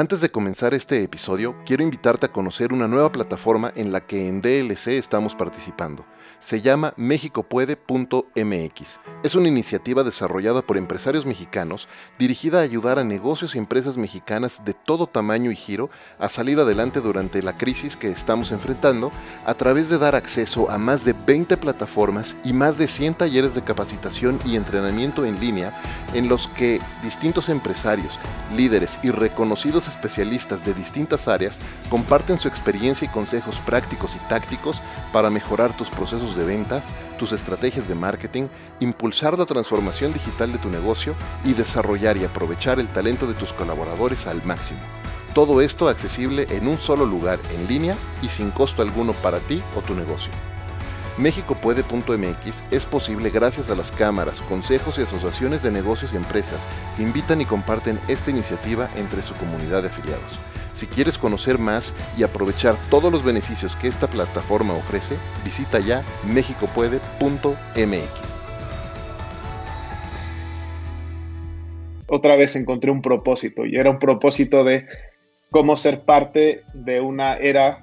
Antes de comenzar este episodio, quiero invitarte a conocer una nueva plataforma en la que en DLC estamos participando se llama mexicopuede.mx. Es una iniciativa desarrollada por empresarios mexicanos dirigida a ayudar a negocios y empresas mexicanas de todo tamaño y giro a salir adelante durante la crisis que estamos enfrentando a través de dar acceso a más de 20 plataformas y más de 100 talleres de capacitación y entrenamiento en línea en los que distintos empresarios, líderes y reconocidos especialistas de distintas áreas comparten su experiencia y consejos prácticos y tácticos para mejorar tus procesos de ventas, tus estrategias de marketing, impulsar la transformación digital de tu negocio y desarrollar y aprovechar el talento de tus colaboradores al máximo. Todo esto accesible en un solo lugar en línea y sin costo alguno para ti o tu negocio. Méxicopuede.mx es posible gracias a las cámaras, consejos y asociaciones de negocios y empresas que invitan y comparten esta iniciativa entre su comunidad de afiliados. Si quieres conocer más y aprovechar todos los beneficios que esta plataforma ofrece, visita ya mexicopuede.mx. Otra vez encontré un propósito y era un propósito de cómo ser parte de una era,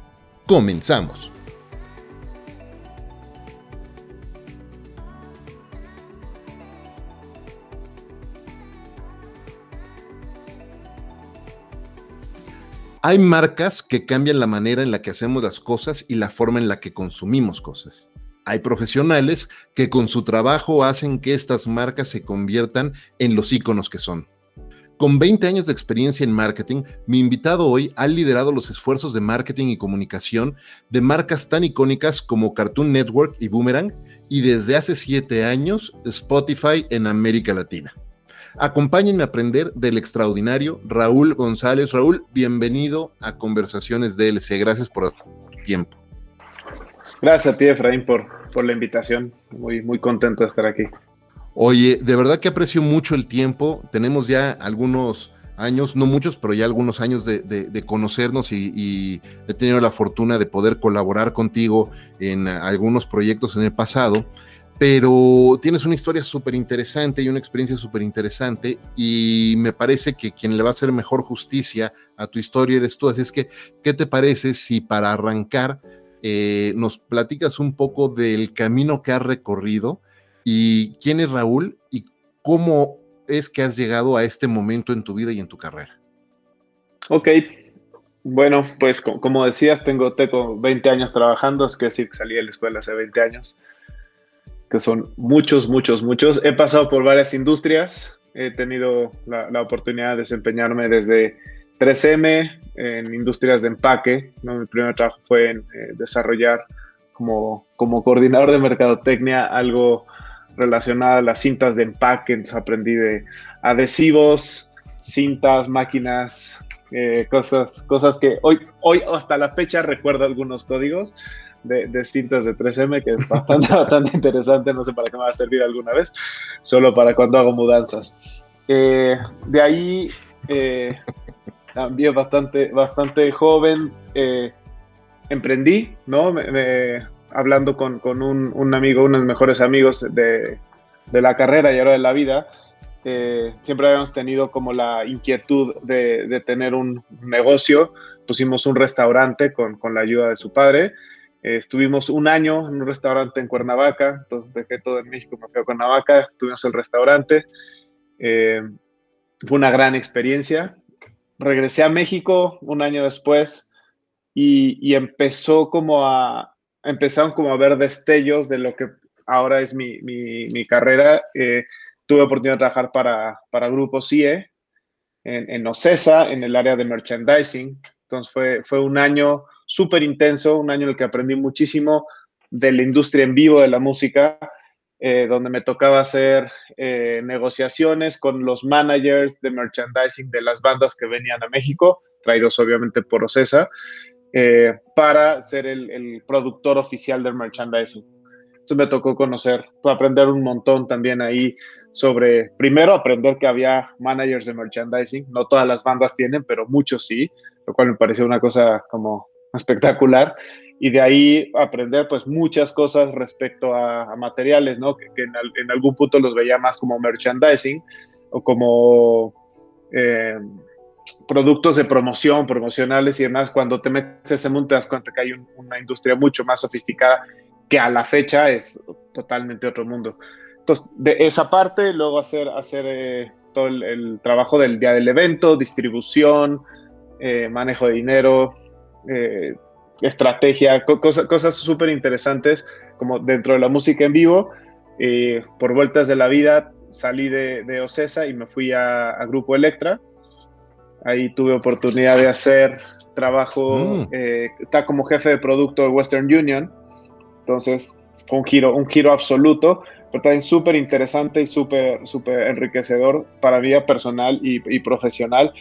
Comenzamos. Hay marcas que cambian la manera en la que hacemos las cosas y la forma en la que consumimos cosas. Hay profesionales que con su trabajo hacen que estas marcas se conviertan en los íconos que son. Con 20 años de experiencia en marketing, mi invitado hoy ha liderado los esfuerzos de marketing y comunicación de marcas tan icónicas como Cartoon Network y Boomerang y desde hace 7 años Spotify en América Latina. Acompáñenme a aprender del extraordinario Raúl González. Raúl, bienvenido a Conversaciones DLC. Gracias por tu tiempo. Gracias a ti, Efraín, por, por la invitación. Muy, muy contento de estar aquí. Oye, de verdad que aprecio mucho el tiempo. Tenemos ya algunos años, no muchos, pero ya algunos años de, conocernos y, he tenido la fortuna de poder colaborar contigo en algunos proyectos en el pasado pero tienes una historia súper interesante y una experiencia súper interesante y me parece que quien le va a hacer mejor justicia a tu historia eres tú. Así es que, ¿qué te parece si para arrancar eh, nos platicas un poco del camino que has recorrido y quién es Raúl y cómo es que has llegado a este momento en tu vida y en tu carrera? Ok, bueno, pues como decías, tengo, tengo 20 años trabajando, es decir, salí de la escuela hace 20 años que son muchos, muchos, muchos. He pasado por varias industrias, he tenido la, oportunidad de desempeñarme desde 3M en industrias de empaque. Mi primer trabajo fue en eh, desarrollar como, como coordinador de mercadotecnia algo relacionado a las cintas de empaque. Entonces aprendí de adhesivos, cintas, máquinas, eh, cosas, cosas que hoy, hoy hasta la fecha recuerdo algunos códigos de, cintas de 3M, que es bastante, bastante interesante, no sé para qué me va a servir alguna vez, solo para cuando hago mudanzas. Eh, de ahí, eh, también bastante, bastante joven, eh, emprendí, ¿no? Hablando con, con un, un, amigo, uno de mis mejores amigos de, de la carrera y ahora de la vida, siempre habíamos tenido como la inquietud de, de, tener un negocio. Pusimos un restaurante con, con la ayuda de su padre estuvimos un año en un restaurante en Cuernavaca, entonces dejé todo en México, me fui a Cuernavaca, tuvimos el restaurante. Eh, fue una gran experiencia. Regresé a México un año después y, empezó como a, empezaron como a ver destellos de lo que ahora es mi, mi, carrera. Eh, tuve oportunidad de trabajar para, para Grupo CIE en, en OCESA, en el área de merchandising. Entonces fue, fue un año súper intenso, un año en el que aprendí muchísimo de la industria en vivo de la música, eh, donde me tocaba hacer eh, negociaciones con los managers de merchandising de las bandas que venían a México. traídos obviamente por Ocesa, eh, para ser el, productor oficial del merchandising. Entonces me tocó conocer, aprender un montón también ahí sobre, primero aprender que había managers de merchandising, no todas las bandas tienen, pero muchos sí, lo cual me pareció una cosa como espectacular. Y de ahí aprender pues muchas cosas respecto a, materiales, ¿no? Que, en, algún punto los veía más como merchandising o como... Eh, productos de promoción, promocionales y demás, cuando te metes ese mundo te das cuenta que hay una industria mucho más sofisticada que a la fecha es totalmente otro mundo. Entonces, de esa parte, luego hacer, hacer eh, todo el, trabajo del día del evento, distribución, eh, manejo de dinero, eh, estrategia, cosas súper interesantes como dentro de la música en vivo. por vueltas de la vida salí de, de Ocesa y me fui a, a Grupo Electra Ahí tuve oportunidad de hacer trabajo, mm. eh, está como jefe de producto de Western Union. Entonces, fue un giro, un giro absoluto, pero también súper interesante y súper, súper enriquecedor para vida personal y, profesional,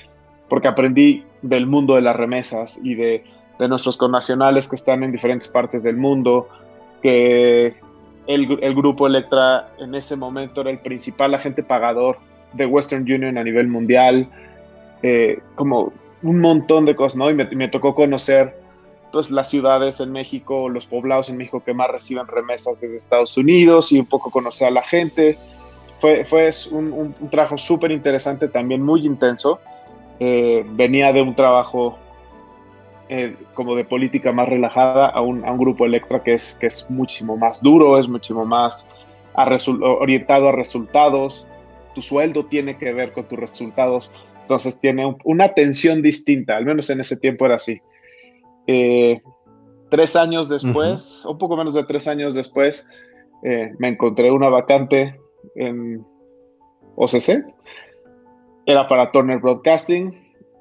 porque aprendí del mundo de las remesas y de, de, nuestros connacionales que están en diferentes partes del mundo, que el, el grupo Electra en ese momento era el principal agente pagador de Western Union a nivel mundial eh, como un montón de cosas, ¿no? Y me, tocó conocer pues, las ciudades en México, los poblados en México que más reciben remesas desde Estados Unidos y un poco conocer a la gente. Fue, fue un, trabajo súper interesante, también muy intenso. Eh, venía de un trabajo eh, como de política más relajada a un, a un, grupo Electra que es, que es muchísimo más duro, es muchísimo más orientado a resultados. Tu sueldo tiene que ver con tus resultados. Entonces tiene una tensión distinta, al menos en ese tiempo era así. Eh, tres años después, un poco menos de tres años después, eh, me encontré una vacante en OCC. Era para Turner Broadcasting.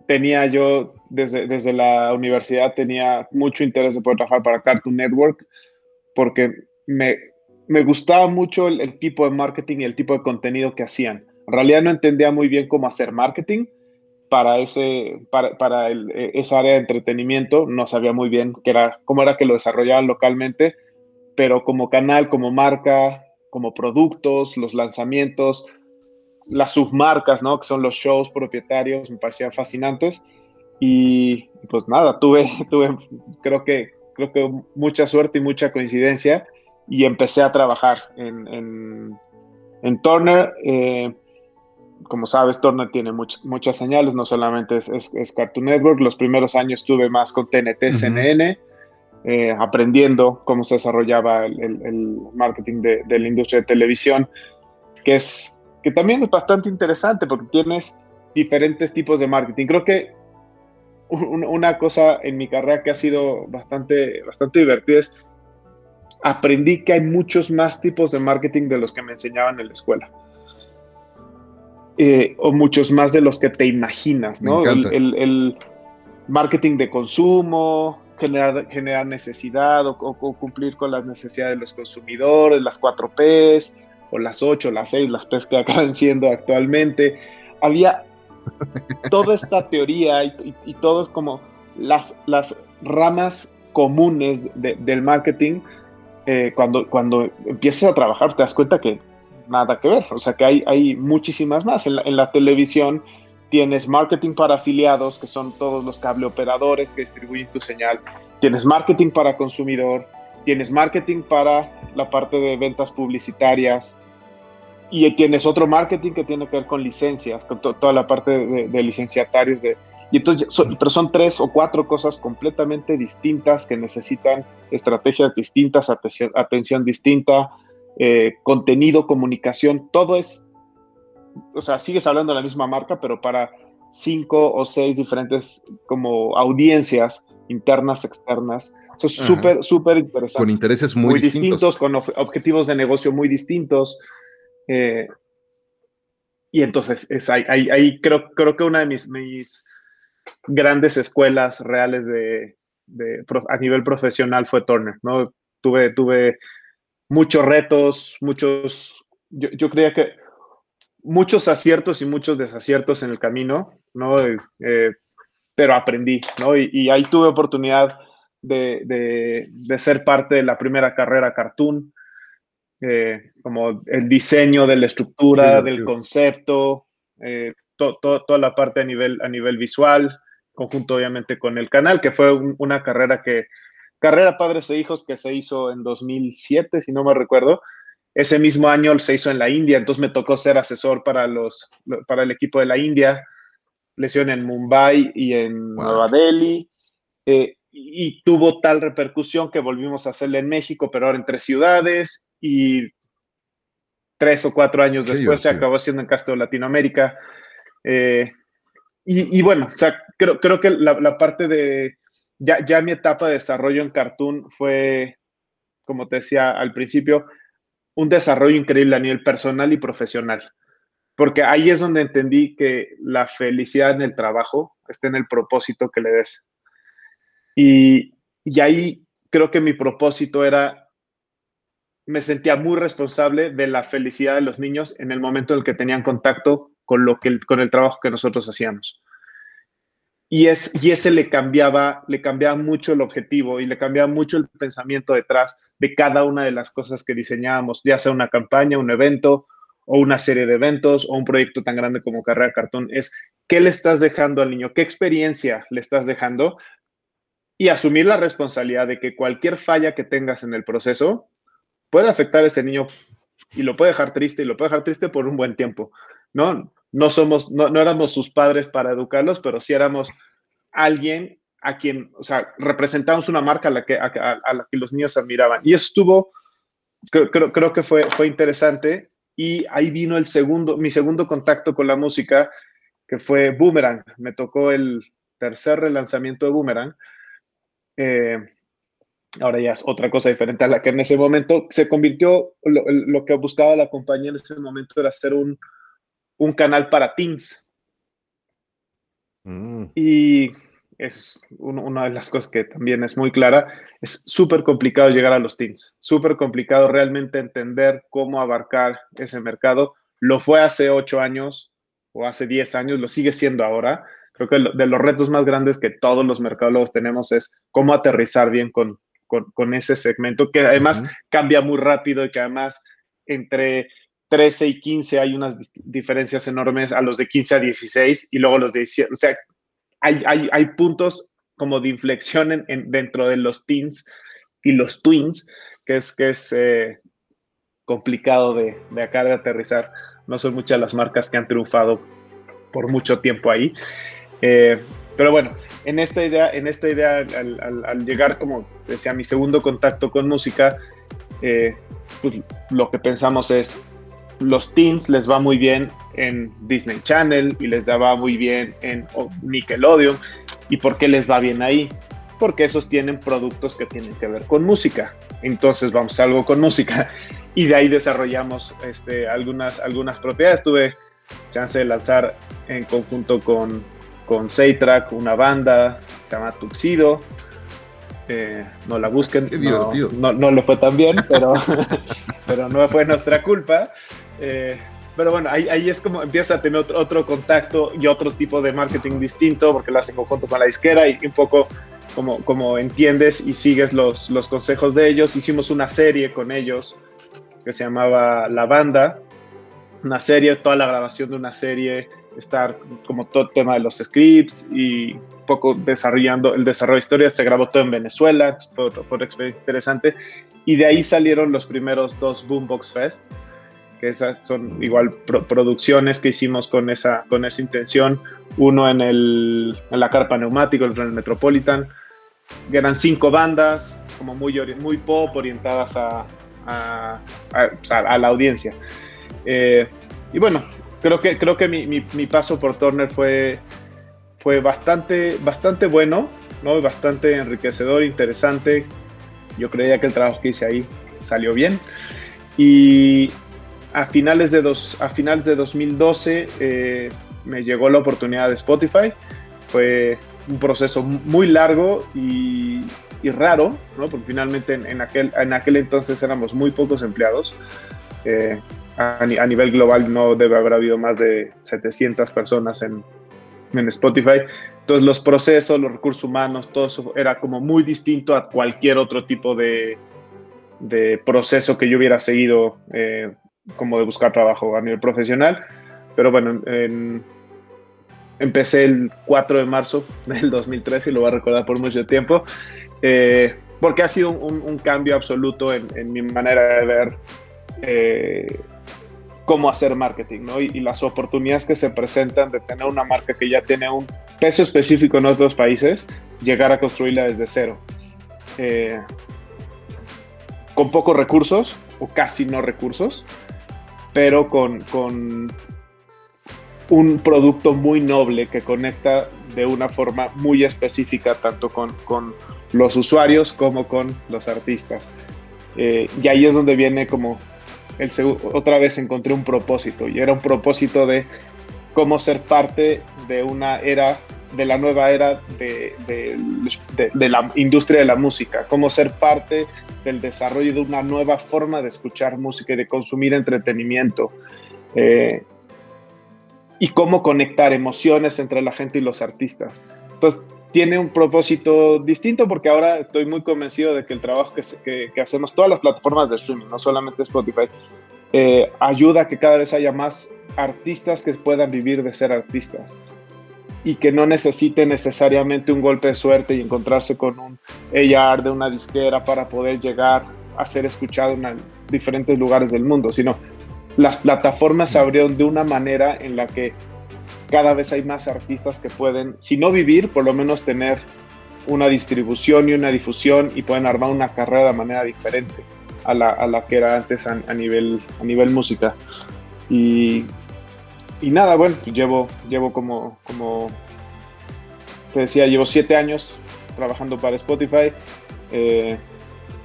Tenía yo, desde, desde la universidad, tenía mucho interés de poder trabajar para Cartoon Network porque me, me gustaba mucho el, el, tipo de marketing y el tipo de contenido que hacían. En realidad no entendía muy bien cómo hacer marketing, para, ese, para, para el, e, esa área de entretenimiento. No sabía muy bien qué era, cómo era que lo desarrollaban localmente, pero como canal, como marca, como productos, los lanzamientos, las submarcas, ¿no? Que son los shows propietarios, me parecían fascinantes. Y pues nada, tuve, tuve creo que, creo que mucha suerte y mucha coincidencia y empecé a trabajar en, en, en Turner. Eh, como sabes, Turner tiene muchas señales, no solamente es, Cartoon Network. Los primeros años estuve más con TNT, CNN, eh, aprendiendo cómo se desarrollaba el, marketing de, la industria de televisión, que, es, que también es bastante interesante porque tienes diferentes tipos de marketing. Creo que una cosa en mi carrera que ha sido bastante, bastante divertida es aprendí que hay muchos más tipos de marketing de los que me enseñaban en la escuela. Eh, o muchos más de los que te imaginas, ¿no? El, marketing de consumo, generar, generar necesidad o, cumplir con las necesidades de los consumidores, las 4 Ps, o las 8, las 6, las Ps que acaban siendo actualmente. Había toda esta teoría y, y, todos como las, las ramas comunes del marketing. Eh, cuando, cuando empiezas a trabajar, te das cuenta que nada que ver. O sea que hay, hay muchísimas más. En la, televisión tienes marketing para afiliados, que son todos los cable operadores que distribuyen tu señal. Tienes marketing para consumidor. Tienes marketing para la parte de ventas publicitarias. Y tienes otro marketing que tiene que ver con licencias, con toda la parte de, licenciatarios. De, y entonces, pero son tres o cuatro cosas completamente distintas que necesitan estrategias distintas, atención, atención distinta, eh, contenido, comunicación, todo es, o sea, sigues hablando de la misma marca, pero para cinco o seis diferentes como audiencias internas, externas. Eso es súper, súper interesante. Con intereses muy, distintos. Con objetivos de negocio muy distintos. Eh, y entonces es ahí, creo, creo que una de mis, mis grandes escuelas reales de, de, a nivel profesional fue Turner, ¿no? Tuve, tuve muchos retos, muchos, yo, creía que muchos aciertos y muchos desaciertos en el camino, ¿no? Eh, pero aprendí, ¿no? Y, ahí tuve oportunidad de, ser parte de la primera carrera cartoon, eh, como el diseño de la estructura, del concepto, eh, toda la parte a nivel, a nivel visual, conjunto obviamente con el canal, que fue una carrera que, carrera Padres e Hijos que se hizo en 2007, si no me recuerdo. Ese mismo año se hizo en la India, entonces me tocó ser asesor para, los, para el equipo de la India, lesión en Mumbai y en Nueva Delhi. Eh, y tuvo tal repercusión que volvimos a hacerla en México, pero ahora en tres ciudades y tres o cuatro años después se acabó haciendo en Castro Latinoamérica. Eh, y, bueno, o sea, creo, creo que la, parte de, ya, ya, mi etapa de desarrollo en Cartoon fue, como te decía al principio, un desarrollo increíble a nivel personal y profesional. Porque ahí es donde entendí que la felicidad en el trabajo está en el propósito que le des. Y, y ahí creo que mi propósito era me sentía muy responsable de la felicidad de los niños en el momento en el que tenían contacto con, lo que, con el trabajo que nosotros hacíamos. Y, es, y ese le cambiaba, le cambiaba mucho el objetivo y le cambiaba mucho el pensamiento detrás de cada una de las cosas que diseñábamos, ya sea una campaña, un evento o una serie de eventos o un proyecto tan grande como Carrera Cartón. Es qué le estás dejando al niño, qué experiencia le estás dejando y asumir la responsabilidad de que cualquier falla que tengas en el proceso puede afectar a ese niño y lo puede dejar triste y lo puede dejar triste por un buen tiempo, ¿no? No somos, no, éramos sus padres para educarlos, pero sí éramos alguien a quien, o sea, representamos una marca a la que, a, la que los niños admiraban. Y estuvo, creo, creo, que fue, fue interesante. Y ahí vino el segundo, mi segundo contacto con la música, que fue Boomerang. Me tocó el tercer relanzamiento de Boomerang. Eh, ahora ya es otra cosa diferente a la que en ese momento se convirtió, lo, que buscaba la compañía en ese momento era hacer un, un canal para teens. Mm. Y es una de las cosas que también es muy clara, es súper complicado llegar a los teens, súper complicado realmente entender cómo abarcar ese mercado. Lo fue hace ocho años o hace diez años, lo sigue siendo ahora. Creo que de los retos más grandes que todos los mercadólogos tenemos es cómo aterrizar bien con, con, ese segmento, que además cambia muy rápido y que además entre 13 y 15 hay unas diferencias enormes a los de 15 a 16 y luego los de 17. O sea, hay, hay, hay puntos como de inflexión en, dentro de los teens y los twins, que es, que es eh, complicado de, de acá de aterrizar. No son muchas las marcas que han triunfado por mucho tiempo ahí. Eh, pero bueno, en esta idea, en esta idea al, llegar, como decía, mi segundo contacto con música, eh, pues lo que pensamos es, los teens les va muy bien en Disney Channel y les va muy bien en Nickelodeon. ¿Y por qué les va bien ahí? Porque esos tienen productos que tienen que ver con música. Entonces vamos a algo con música. Y de ahí desarrollamos este, algunas, algunas propiedades. Tuve chance de lanzar en conjunto con con Seitrack, una banda, se llama Tuxido. Eh, no la busquen. no, No, lo fue tan bien, pero, pero no fue nuestra culpa. Eh, pero bueno, ahí, ahí, es como empieza a tener otro, contacto y otro tipo de marketing distinto, porque lo hacen conjunto con la disquera y un poco como, como entiendes y sigues los, los consejos de ellos. Hicimos una serie con ellos que se llamaba La Banda, una serie, toda la grabación de una serie estar como todo el tema de los scripts y un poco desarrollando el desarrollo de historias. Se grabó todo en Venezuela, fue, fue una experiencia interesante. Y de ahí salieron los primeros dos Boombox Fest, que esas son igual producciones que hicimos con esa, con esa intención. Uno en, el, en la carpa neumático, el el Metropolitan, que eran cinco bandas, como muy, muy pop, orientadas a, a, a, la audiencia. Eh, y bueno, creo que, creo que mi, mi, paso por Turner fue, fue bastante, bastante bueno, ¿no? bastante enriquecedor, interesante. Yo creía que el trabajo que hice ahí salió bien. Y a finales de, dos, a finales de 2012 eh, me llegó la oportunidad de Spotify. Fue un proceso muy largo y, raro, ¿no? porque finalmente en, aquel, en aquel entonces éramos muy pocos empleados. Eh, a, nivel global no debe haber habido más de 700 personas en, en Spotify. Entonces los procesos, los recursos humanos, todo eso era como muy distinto a cualquier otro tipo de, de proceso que yo hubiera seguido eh, como de buscar trabajo a nivel profesional. Pero bueno, empecé el 4 de marzo del 2013 y lo voy a recordar por mucho tiempo, eh, porque ha sido un, cambio absoluto en, mi manera de ver eh, cómo hacer marketing ¿no? Y, las oportunidades que se presentan de tener una marca que ya tiene un peso específico en otros países, llegar a construirla desde cero. Eh, con pocos recursos o casi no recursos, pero con, con un producto muy noble que conecta de una forma muy específica tanto con, con los usuarios como con los artistas. Eh, y ahí es donde viene como el otra vez encontré un propósito y era un propósito de cómo ser parte de una era, de la nueva era de, de, la industria de la música, cómo ser parte del desarrollo de una nueva forma de escuchar música y de consumir entretenimiento. Eh, y cómo conectar emociones entre la gente y los artistas. Entonces, tiene un propósito distinto porque ahora estoy muy convencido de que el trabajo que, que, hacemos, todas las plataformas de streaming, no solamente Spotify, eh, ayuda a que cada vez haya más artistas que puedan vivir de ser artistas y que no necesiten necesariamente un golpe de suerte y encontrarse con un AR de una disquera para poder llegar a ser escuchado en diferentes lugares del mundo, sino las plataformas se abrieron de una manera en la que cada vez hay más artistas que pueden, si no vivir, por lo menos tener una distribución y una difusión y pueden armar una carrera de manera diferente a la, a la que era antes a, nivel, a nivel música. Y, y nada, bueno, pues llevo, llevo como, como te decía, llevo siete años trabajando para Spotify. Eh,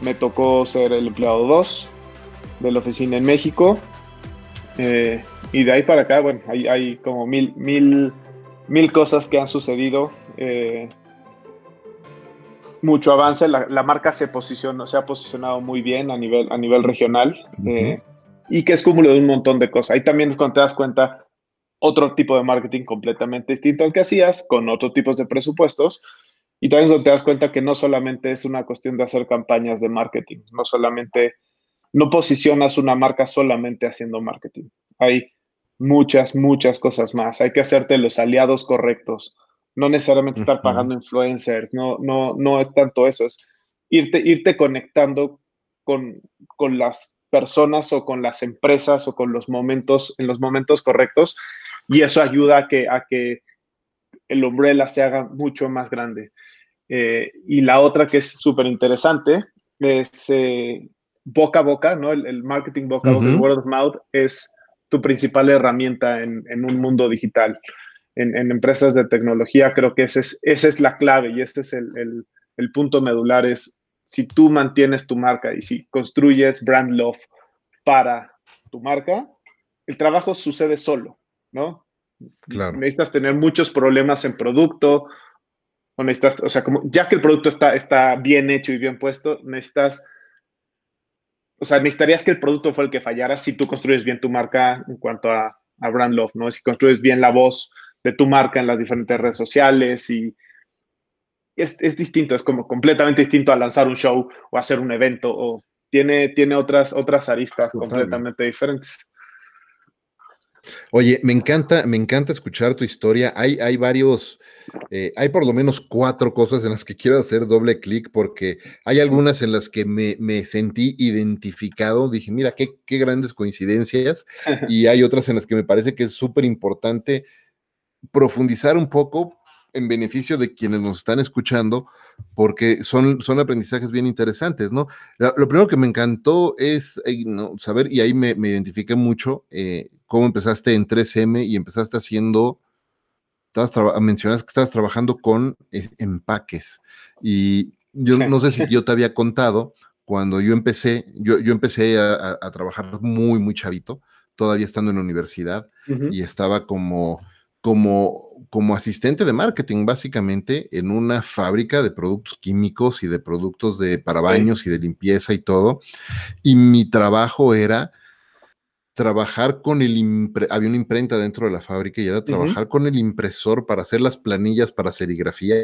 me tocó ser el empleado 2 de la oficina en México eh, y de ahí para acá, bueno, hay, hay como mil, mil, mil cosas que han sucedido. Eh, mucho avance, la, marca se posicionó, se ha posicionado muy bien a nivel, a nivel regional y que es cúmulo de un montón de cosas. Ahí también cuando te das cuenta otro tipo de marketing completamente distinto al que hacías, con otros tipos de presupuestos. Y también te das cuenta que no solamente es una cuestión de hacer campañas de marketing, no solamente no posicionas una marca solamente haciendo marketing. Hay muchas, muchas cosas más. Hay que hacerte los aliados correctos. No necesariamente estar pagando influencers. No, no, no es tanto eso. Es irte, irte conectando con, con las personas o con las empresas o con los momentos, en los momentos correctos. Y eso ayuda a que, a que el umbrella se haga mucho más grande. Eh, y la otra que es súper interesante es eh, boca a boca, ¿no? El, marketing boca a boca, el word of mouth, es tu principal herramienta en, un mundo digital. En, empresas de tecnología creo que ese es, esa es la clave y ese es el, punto medular, es si tú mantienes tu marca y si construyes brand love para tu marca, el trabajo sucede solo, ¿no? Claro. Necesitas tener muchos problemas en producto, o necesitas, o sea, como ya que el producto está, está bien hecho y bien puesto, necesitas o sea, necesitarías que el producto fue el que fallara si tú construyes bien tu marca en cuanto a, brand love, ¿no? Si construyes bien la voz de tu marca en las diferentes redes sociales y es, distinto, es como completamente distinto a lanzar un show o hacer un evento o tiene, tiene otras, otras aristas completamente diferentes. Oye, me encanta, me encanta escuchar tu historia. Hay, hay varios, eh, hay por lo menos cuatro cosas en las que quiero hacer doble clic porque hay algunas en las que me, sentí identificado. Dije, mira, qué, qué grandes coincidencias. y hay otras en las que me parece que es súper importante profundizar un poco en beneficio de quienes nos están escuchando, porque son, son aprendizajes bien interesantes, ¿no? Lo, primero que me encantó es eh, saber, y ahí me, identifiqué mucho, eh, cómo empezaste en 3M y empezaste haciendo, estabas mencionas que estabas trabajando con eh, empaques. Y yo no sé si yo te había contado, cuando yo empecé, yo, yo empecé a, trabajar muy, muy chavito, todavía estando en la universidad, y estaba como, como, como asistente de marketing, básicamente, en una fábrica de productos químicos y de productos de para baños y de limpieza y todo. Y mi trabajo era trabajar con el había una imprenta dentro de la fábrica y era trabajar con el impresor para hacer las planillas para serigrafía,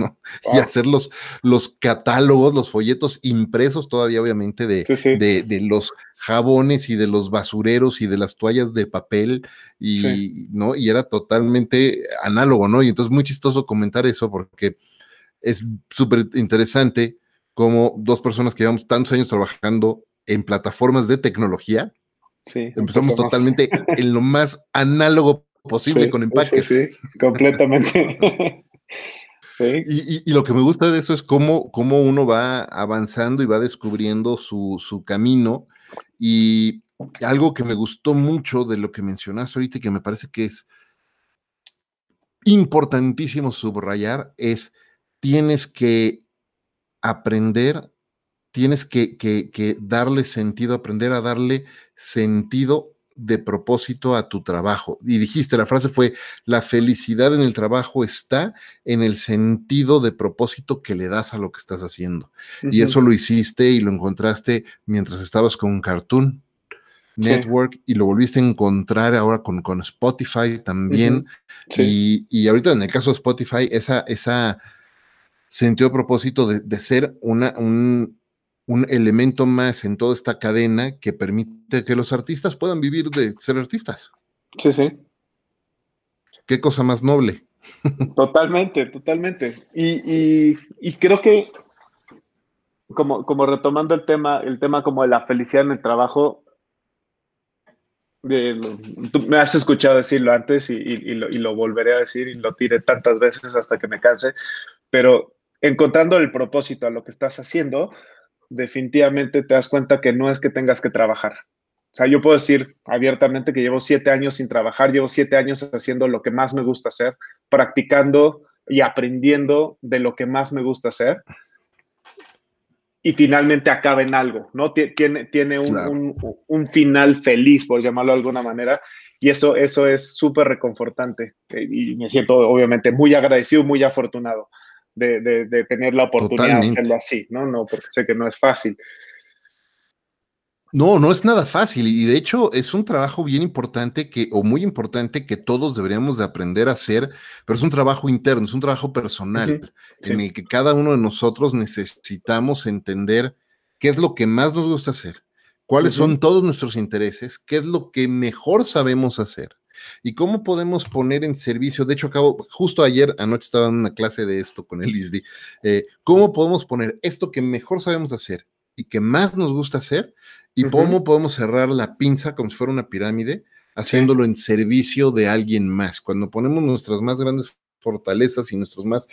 ¿no? Y hacer los, los, catálogos, los folletos impresos todavía obviamente de, de, de, los jabones y de los basureros y de las toallas de papel y, ¿no? Y era totalmente análogo, ¿no? Y entonces muy chistoso comentar eso porque es súper interesante como dos personas que llevamos tantos años trabajando en plataformas de tecnología, empezamos, totalmente en lo más análogo posible con empaques. Sí, completamente. y, lo que me gusta de eso es cómo, cómo uno va avanzando y va descubriendo su, su, camino. Y algo que me gustó mucho de lo que mencionaste ahorita y que me parece que es importantísimo subrayar es tienes que aprender tienes que, darle sentido, aprender a darle sentido de propósito a tu trabajo. Y dijiste, la frase fue, la felicidad en el trabajo está en el sentido de propósito que le das a lo que estás haciendo. Y eso lo hiciste y lo encontraste mientras estabas con Cartoon Network y lo volviste a encontrar ahora con, con Spotify también. y, ahorita en el caso de Spotify, esa, esa sentido de propósito de, de ser una, un, un elemento más en toda esta cadena que permite que los artistas puedan vivir de ser artistas. Sí, sí. Qué cosa más noble. Totalmente, totalmente. Y, creo que, como, como retomando el tema, el tema como de la felicidad en el trabajo, tú me has escuchado decirlo antes y, lo, y, lo, volveré a decir y lo tiré tantas veces hasta que me canse, pero encontrando el propósito a lo que estás haciendo, definitivamente te das cuenta que no es que tengas que trabajar. O sea, yo puedo decir abiertamente que llevo siete años sin trabajar, llevo siete años haciendo lo que más me gusta hacer, practicando y aprendiendo de lo que más me gusta hacer. Y finalmente acaba en algo, ¿no? Tiene, tiene un, final feliz, por llamarlo de alguna manera. Y eso, eso es súper reconfortante. Y me siento obviamente muy agradecido, muy afortunado de, tener la oportunidad de hacerlo así, ¿no? No, porque sé que no es fácil. No, no es nada fácil y de hecho es un trabajo bien importante que, o muy importante que todos deberíamos de aprender a hacer, pero es un trabajo interno, es un trabajo personal en el que cada uno de nosotros necesitamos entender qué es lo que más nos gusta hacer, cuáles son todos nuestros intereses, qué es lo que mejor sabemos hacer ¿Y cómo podemos poner en servicio? De hecho, acabo, justo ayer, anoche estaba en una clase de esto con el ISDI. Eh, ¿Cómo podemos poner esto que mejor sabemos hacer y que más nos gusta hacer? ¿Y cómo podemos cerrar la pinza como si fuera una pirámide, haciéndolo en servicio de alguien más? Cuando ponemos nuestras más grandes fortalezas y nuestros más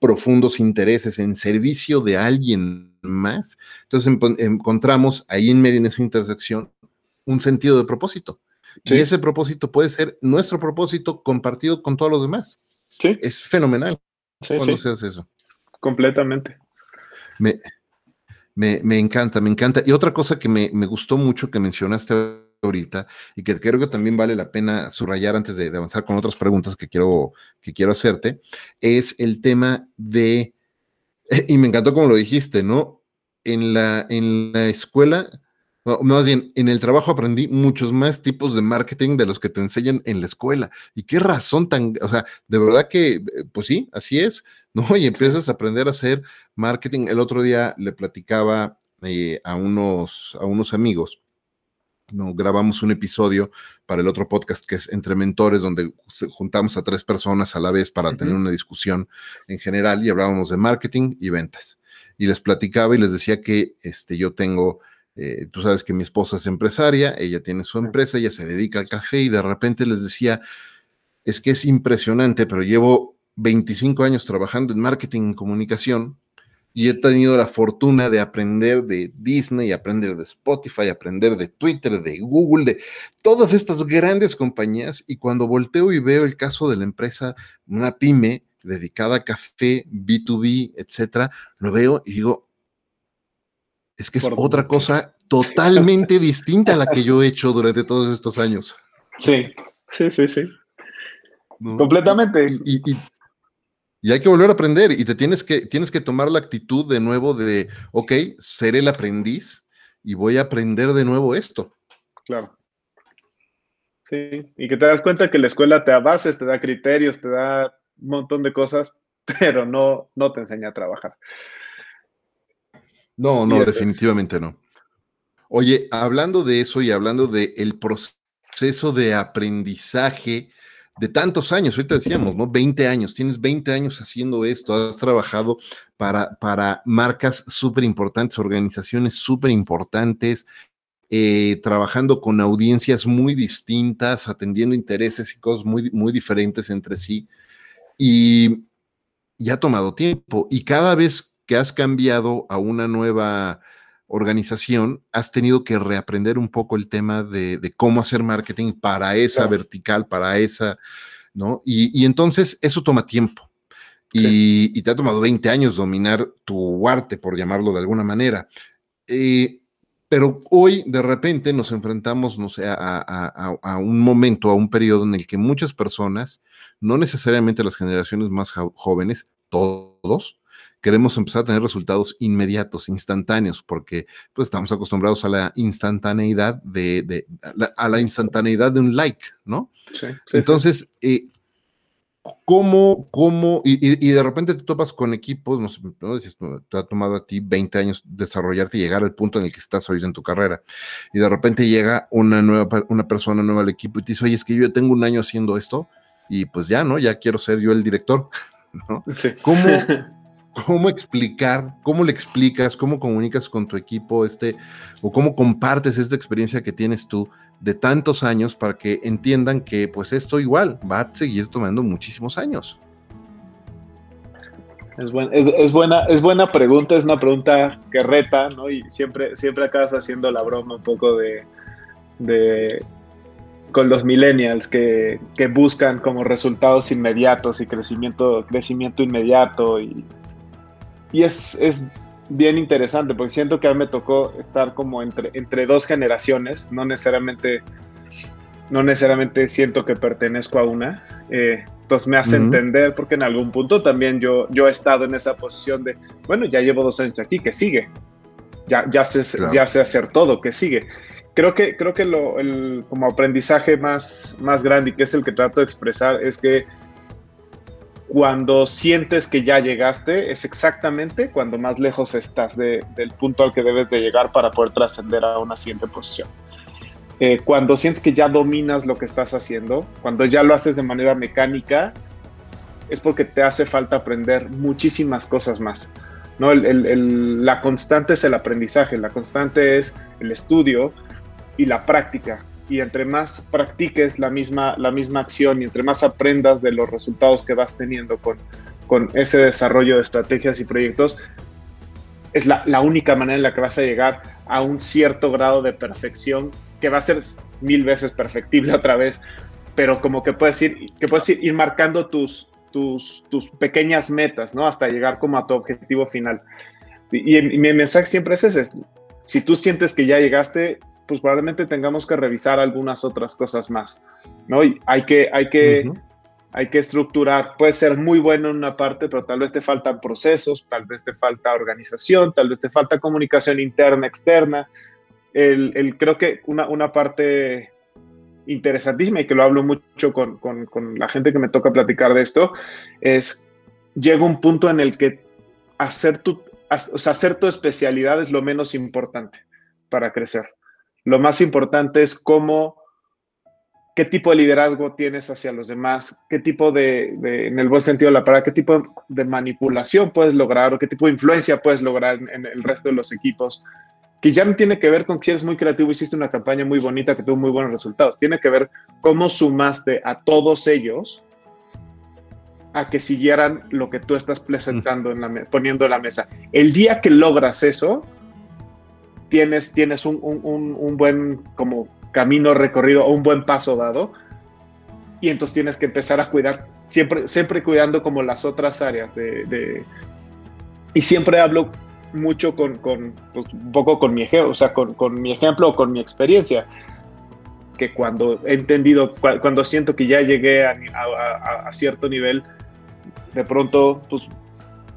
profundos intereses en servicio de alguien más, entonces encontramos ahí en medio en esa intersección un sentido de propósito. Y ese propósito puede ser nuestro propósito compartido con todos los demás. Sí. Es fenomenal cuando se hace eso. Completamente. Me, me, encanta, me encanta. Y otra cosa que me, gustó mucho que mencionaste ahorita y que creo que también vale la pena subrayar antes de, avanzar con otras preguntas que quiero, que quiero hacerte, es el tema de, y me encantó como lo dijiste, ¿no? En la, en la escuela más bien, en el trabajo aprendí muchos más tipos de marketing de los que te enseñan en la escuela. ¿Y qué razón tan, o sea, de verdad que, eh, pues sí, así es, ¿no? Y empiezas a aprender a hacer marketing. El otro día le platicaba eh, a, unos, a unos amigos. No, grabamos un episodio para el otro podcast que es Entre Mentores, donde juntamos a tres personas a la vez para tener una discusión en general y hablábamos de marketing y ventas. Y les platicaba y les decía que este, yo tengo eh, tú sabes que mi esposa es empresaria, ella tiene su empresa, ella se dedica al café y de repente les decía, es que es impresionante, pero llevo 25 años trabajando en marketing y comunicación y he tenido la fortuna de aprender de Disney, aprender de Spotify, aprender de Twitter, de Google, de todas estas grandes compañías. Y cuando volteo y veo el caso de la empresa, una pyme dedicada a café, B2B, etcétera, lo veo y digo, es que es otra cosa totalmente distinta a la que yo he hecho durante todos estos años. Sí, sí, sí, sí. Completamente. Y, hay que volver a aprender y te tienes que, tienes que tomar la actitud de nuevo de, ok, seré el aprendiz y voy a aprender de nuevo esto. Claro. Sí, y que te das cuenta que la escuela te da bases, te da criterios, te da un montón de cosas, pero no, no te enseña a trabajar. No, no, definitivamente no. Oye, hablando de eso y hablando del el proceso de aprendizaje de tantos años, ahorita decíamos, ¿no? 20 años, tienes 20 años haciendo esto, has trabajado para, para marcas súper importantes, organizaciones súper importantes, eh, trabajando con audiencias muy distintas, atendiendo intereses y cosas muy, muy diferentes entre sí. Y, y ha tomado tiempo. Y cada vez que has cambiado a una nueva organización, has tenido que reaprender un poco el tema de, cómo hacer marketing para esa vertical, para esa, ¿no? Y, entonces eso toma tiempo. Y, te ha tomado 20 años dominar tu arte, por llamarlo de alguna manera. Eh, pero hoy de repente nos enfrentamos, no sé, a, a, un momento, a un periodo en el que muchas personas, no necesariamente las generaciones más jóvenes, todos, queremos empezar a tener resultados inmediatos, instantáneos, porque pues estamos acostumbrados a la instantaneidad de, a, la, instantaneidad de un like, ¿no? Sí, Entonces, eh, ¿cómo, cómo, y, de repente te topas con equipos, no sé, no te ha tomado a ti 20 años desarrollarte y llegar al punto en el que estás hoy en tu carrera, y de repente llega una nueva, una persona nueva al equipo y te dice, oye, es que yo ya tengo un año haciendo esto, y pues ya, ¿no? Ya quiero ser yo el director, ¿no? Sí. ¿Cómo, cómo explicar, cómo le explicas, cómo comunicas con tu equipo este, o cómo compartes esta experiencia que tienes tú de tantos años para que entiendan que pues esto igual va a seguir tomando muchísimos años. Es, buena, es buena pregunta, es una pregunta que reta, ¿no? Y siempre, siempre acabas haciendo la broma un poco de, de con los millennials que, que, buscan como resultados inmediatos y crecimiento, crecimiento inmediato y y es, es bien interesante porque siento que a mí me tocó estar como entre, entre dos generaciones, no necesariamente, no necesariamente siento que pertenezco a una. Eh, entonces me hace entender porque en algún punto también yo, yo he estado en esa posición de, bueno, ya llevo dos años aquí, que sigue? Ya, ya, sé, ya sé hacer todo, que sigue? Creo que, creo que lo, el, como aprendizaje más, más grande y que es el que trato de expresar es que cuando sientes que ya llegaste es exactamente cuando más lejos estás del punto al que debes de llegar para poder trascender a una siguiente posición. Eh, cuando sientes que ya dominas lo que estás haciendo, cuando ya lo haces de manera mecánica, es porque te hace falta aprender muchísimas cosas más. ¿no? la constante es el aprendizaje, la constante es el estudio y la práctica y entre más practiques la misma, la misma acción y entre más aprendas de los resultados que vas teniendo con, con ese desarrollo de estrategias y proyectos, es la, la, única manera en la que vas a llegar a un cierto grado de perfección que va a ser mil veces perfectible otra vez, pero como que puedes ir, que puedes ir, marcando tus, tus, tus pequeñas metas, ¿no? Hasta llegar como a tu objetivo final. Y, y mi mensaje siempre es ese, si tú sientes que ya llegaste, pues probablemente tengamos que revisar algunas otras cosas más, ¿no? Y hay que, hay que, hay que estructurar, puede ser muy bueno en una parte, pero tal vez te faltan procesos, tal vez te falta organización, tal vez te falta comunicación interna, externa. El, el creo que una, una parte interesantísima y que lo hablo mucho con, con, con la gente que me toca platicar de esto, es llega un punto en el que hacer tu, o sea, hacer tu especialidad es lo menos importante para crecer. Lo más importante es cómo, qué tipo de liderazgo tienes hacia los demás, qué tipo de, en el buen sentido de la palabra, qué tipo de manipulación puedes lograr o qué tipo de influencia puedes lograr en, el resto de los equipos, que ya no tiene que ver con si eres muy creativo, hiciste una campaña muy bonita que tuvo muy buenos resultados, tiene que ver cómo sumaste a todos ellos a que siguieran lo que tú estás presentando, poniendo en la mesa. El día que logras eso, tienes, tienes un, un, un, buen como camino recorrido o un buen paso dado y entonces tienes que empezar a cuidar, siempre, siempre cuidando como las otras áreas de... de y siempre hablo mucho con, con pues, un poco con mi ejemplo, o sea, con, con mi ejemplo o con mi experiencia, que cuando he entendido, cuando siento que ya llegué a, a, a, cierto nivel, de pronto, pues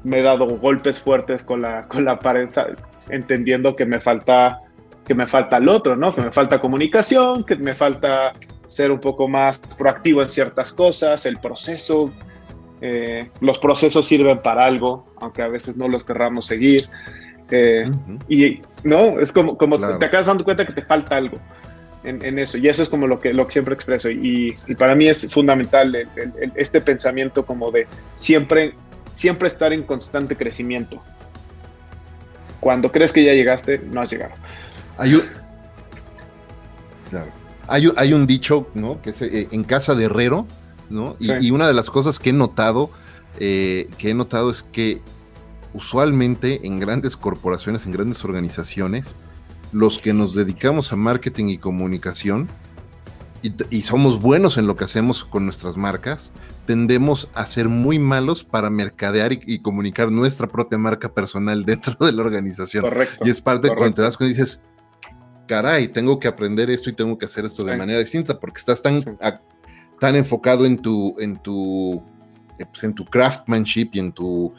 me he dado golpes fuertes con la, con la pared, entendiendo que me falta que me falta el otro, ¿no? Que me falta comunicación, que me falta ser un poco más proactivo en ciertas cosas, el proceso, eh, los procesos sirven para algo, aunque a veces no los querramos seguir. Eh, y no, es como, como te acabas dando cuenta que te falta algo en, eso, y eso es como lo que, lo que siempre expreso, y, para mí es fundamental este pensamiento como de siempre, siempre estar en constante crecimiento. Cuando crees que ya llegaste, no has llegado. Hay un, hay, un dicho, ¿no? Que es eh, en casa de herrero, ¿no? Y, una de las cosas que he notado, eh, que he notado es que usualmente en grandes corporaciones, en grandes organizaciones, los que nos dedicamos a marketing y comunicación y, somos buenos en lo que hacemos con nuestras marcas, tendemos a ser muy malos para mercadear y, comunicar nuestra propia marca personal dentro de la organización. y es parte de cuando te das cuenta y dices, caray, tengo que aprender esto y tengo que hacer esto de manera distinta porque estás tan, tan enfocado en tu, en tu, eh, pues, en tu craftsmanship y en tu,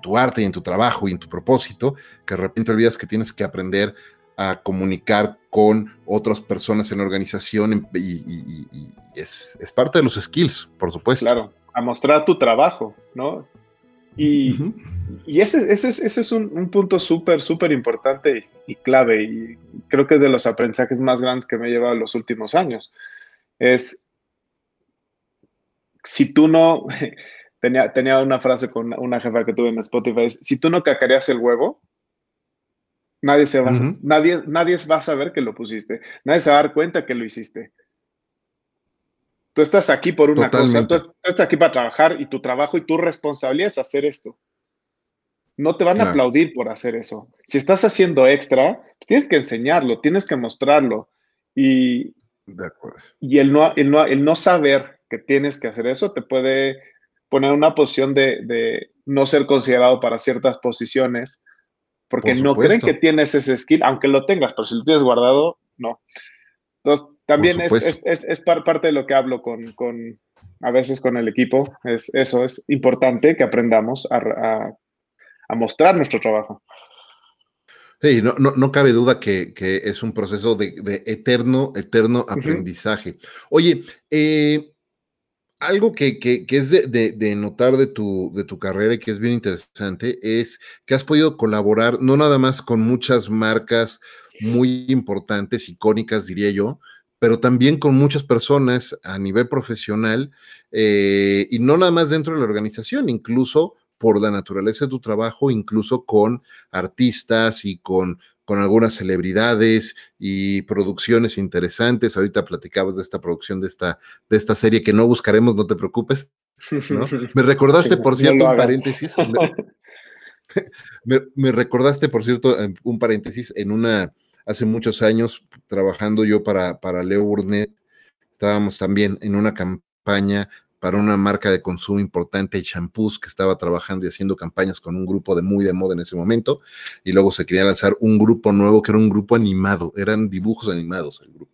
tu arte y en tu trabajo y en tu propósito, que de repente olvidas que tienes que aprender a comunicar con otras personas en la organización y, es, parte de los skills, por supuesto. Claro, a mostrar tu trabajo, ¿no? Y, ese, ese, ese, es un, punto súper, súper importante y clave, y creo que es de los aprendizajes más grandes que me he llevado en los últimos años. Es, si tú no, tenía, tenía una frase con una jefa que tuve en Spotify, si tú no cacareas el huevo, nadie, se va, nadie, nadie va a saber que lo pusiste, nadie se va a dar cuenta que lo hiciste. Tú estás aquí por una cosa, tú, estás aquí para trabajar y tu trabajo y tu responsabilidad es hacer esto. No te van a aplaudir por hacer eso. Si estás haciendo extra, pues tienes que enseñarlo, tienes que mostrarlo. Y, y el, no, el, no, el no saber que tienes que hacer eso te puede poner una posición de, no ser considerado para ciertas posiciones, porque no creen que tienes ese skill, aunque lo tengas, pero si lo tienes guardado, no. Entonces, también es, parte de lo que hablo con, a veces con el equipo, es eso, es importante que aprendamos a, mostrar nuestro trabajo. Sí, no, no, cabe duda que, es un proceso de, eterno, eterno aprendizaje. Oye, eh, algo que, es de, notar de tu, de tu carrera y que es bien interesante es que has podido colaborar no nada más con muchas marcas muy importantes, icónicas, diría yo, pero también con muchas personas a nivel profesional eh, y no nada más dentro de la organización, incluso por la naturaleza de tu trabajo, incluso con artistas y con con algunas celebridades y producciones interesantes. Ahorita platicabas de esta producción de esta, de esta serie que no buscaremos, no te preocupes. Me recordaste, por cierto, un paréntesis. Me, recordaste, por cierto, un paréntesis, en una, hace muchos años, trabajando yo para, para Leo Burnett, estábamos también en una campaña para una marca de consumo importante, shampoos, que estaba trabajando y haciendo campañas con un grupo de muy de moda en ese momento, y luego se quería lanzar un grupo nuevo que era un grupo animado, eran dibujos animados el grupo.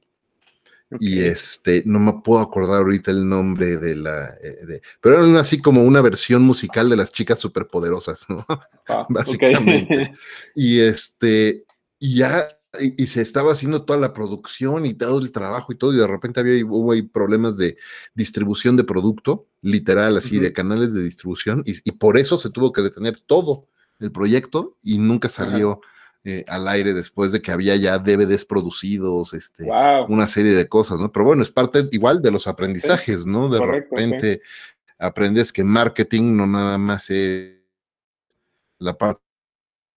Y este, no me puedo acordar ahorita el nombre de la, eh, pero era así como una versión musical de las chicas superpoderosas, ¿no? Ah, Básicamente. Y este, y ya y, se estaba haciendo toda la producción y todo el trabajo y todo, y de repente había hubo problemas de distribución de producto, literal, así, de canales de distribución, y, por eso se tuvo que detener todo el proyecto y nunca salió eh, al aire después de que había ya DVDs producidos, este, una serie de cosas, ¿no? Pero bueno, es parte igual de los aprendizajes, ¿no? De repente aprendes que marketing no nada más es la parte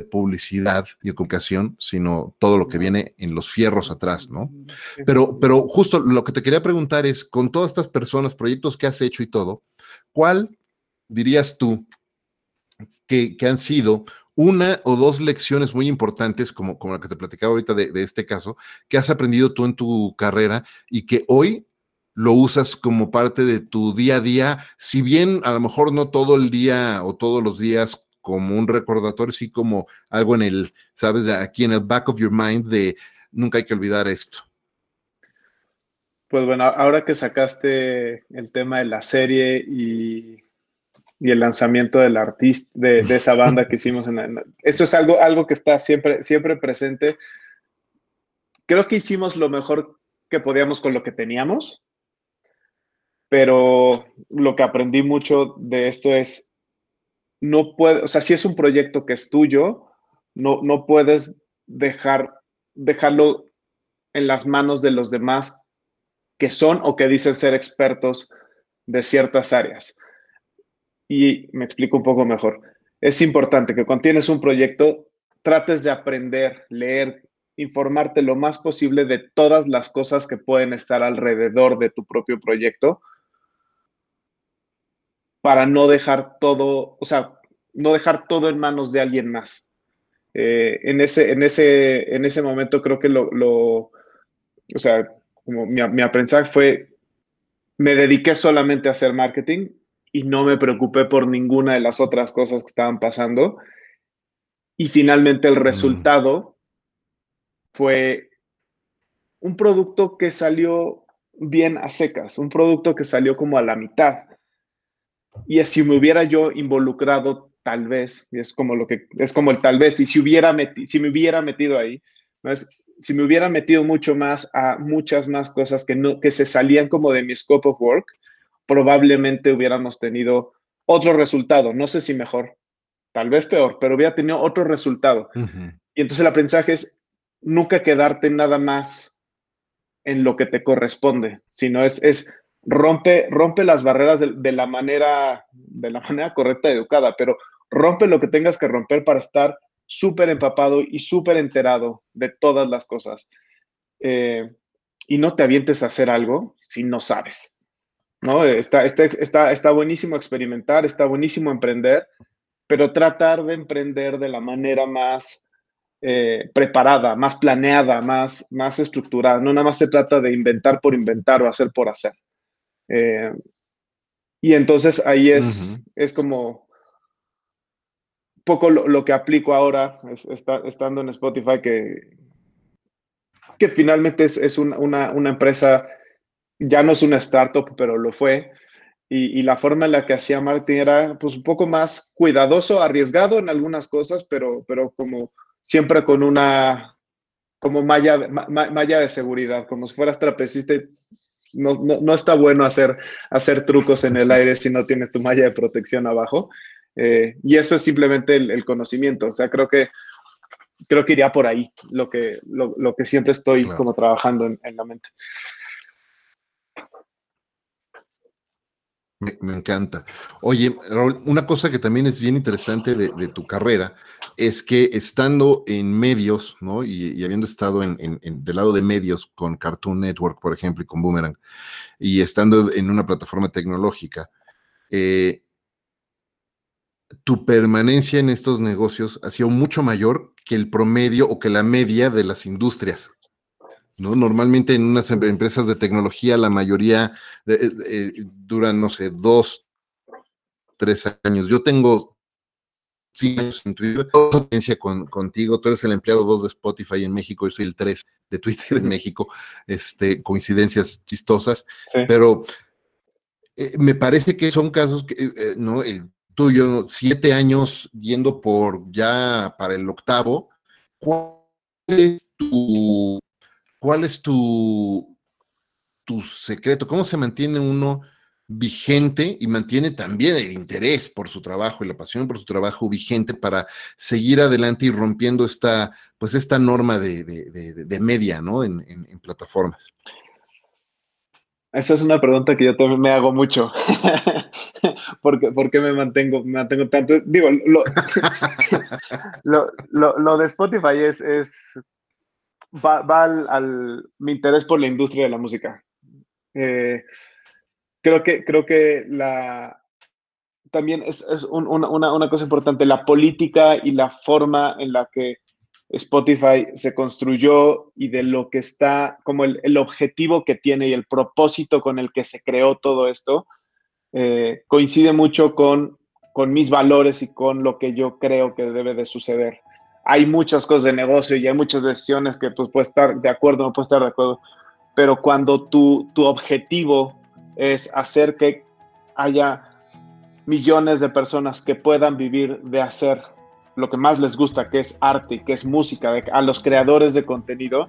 publicidad y comunicación, sino todo lo que viene en los fierros atrás, ¿no? Pero, pero justo lo que te quería preguntar es, con todas estas personas, proyectos que has hecho y todo, ¿cuál dirías tú que, han sido una o dos lecciones muy importantes, como, como la que te platicaba ahorita de, de este caso, que has aprendido tú en tu carrera y que hoy lo usas como parte de tu día a día, si bien a lo mejor no todo el día o todos los días como un recordatorio, sí como algo en el, sabes, aquí en el back of your mind de nunca hay que olvidar esto. Pues bueno, ahora que sacaste el tema de la serie y, el lanzamiento del artista, de, esa banda que hicimos, en eso es algo, algo que está siempre, siempre presente. Creo que hicimos lo mejor que podíamos con lo que teníamos, pero lo que aprendí mucho de esto es, no puedes, o sea, si es un proyecto que es tuyo, no, no puedes dejar, dejarlo en las manos de los demás que son o que dicen ser expertos de ciertas áreas. Y me explico un poco mejor. Es importante que cuando tienes un proyecto, trates de aprender, leer, informarte lo más posible de todas las cosas que pueden estar alrededor de tu propio proyecto para no dejar todo, o sea, no dejar todo en manos de alguien más. Eh, en, ese, en, ese, en ese momento creo que lo, lo o sea, como mi, mi aprendizaje fue, me dediqué solamente a hacer marketing y no me preocupé por ninguna de las otras cosas que estaban pasando. Y finalmente el mm. resultado fue un producto que salió bien a secas, un producto que salió como a la mitad. Y si me hubiera yo involucrado tal vez, y es como lo que es como el tal vez, y si hubiera si me hubiera metido ahí, si me hubiera metido mucho más a muchas más cosas que no que se salían como de mi scope of work, probablemente hubiéramos tenido otro resultado, no sé si mejor, tal vez peor, pero hubiera tenido otro resultado. Y entonces el aprendizaje es nunca quedarte nada más en lo que te corresponde, sino es, es rompe, rompe las barreras de, la manera, de la manera correcta y educada, pero rompe lo que tengas que romper para estar súper empapado y súper enterado de todas las cosas. Eh, y no te avientes a hacer algo si no sabes. ¿no? Está, está, está, está buenísimo experimentar, está buenísimo emprender, pero tratar de emprender de la manera más eh, preparada, más planeada, más, más estructurada. No nada más se trata de inventar por inventar o hacer por hacer. Eh, y entonces ahí es, es como poco lo, que aplico ahora, estando en Spotify, que, que finalmente es, una, empresa, ya no es una startup, pero lo fue. Y, la forma en la que hacía Martin era pues un poco más cuidadoso, arriesgado en algunas cosas, pero, pero como siempre con una como malla, malla de seguridad, como si fueras trapecista. No, no, está bueno hacer, hacer trucos en el aire si no tienes tu malla de protección abajo. Eh, y eso es simplemente el, conocimiento. O sea, creo que, creo que iría por ahí lo que, lo, lo que siempre estoy como trabajando en, en la mente. Me, encanta. Oye, Raúl, una cosa que también es bien interesante de, tu carrera es que estando en medios, ¿no? Y, habiendo estado en, del lado de medios con Cartoon Network, por ejemplo, y con Boomerang, y estando en una plataforma tecnológica, eh, tu permanencia en estos negocios ha sido mucho mayor que el promedio o que la media de las industrias. ¿no? Normalmente en unas em, empresas de tecnología la mayoría eh, eh, duran, no sé, dos, tres años. Yo tengo años en Twitter, toda experiencia con, contigo, tú eres el empleado dos de Spotify en México, yo soy el tres de Twitter en México, este, coincidencias chistosas, pero eh, me parece que son casos que, ¿no? El tuyo, siete años yendo por ya para el octavo, ¿cuál es tu ¿Cuál es tu, tu secreto? ¿Cómo se mantiene uno vigente y mantiene también el interés por su trabajo y la pasión por su trabajo vigente para seguir adelante y rompiendo esta, pues esta norma de, media, ¿no? En, plataformas. Esa es una pregunta que yo también me hago mucho. ¿Por, qué, me mantengo, mantengo tanto? Digo, lo, de Spotify es, es va, al, mi interés por la industria de la música. Eh, creo que, creo que la, también es, una, cosa importante, la política y la forma en la que Spotify se construyó y de lo que está, como el, objetivo que tiene y el propósito con el que se creó todo esto, eh, coincide mucho con, con mis valores y con lo que yo creo que debe de suceder. Hay muchas cosas de negocio y hay muchas decisiones que pues puedes estar de acuerdo, no puedes estar de acuerdo, pero cuando tu, tu objetivo es hacer que haya millones de personas que puedan vivir de hacer lo que más les gusta, que es arte, que es música, a los creadores de contenido,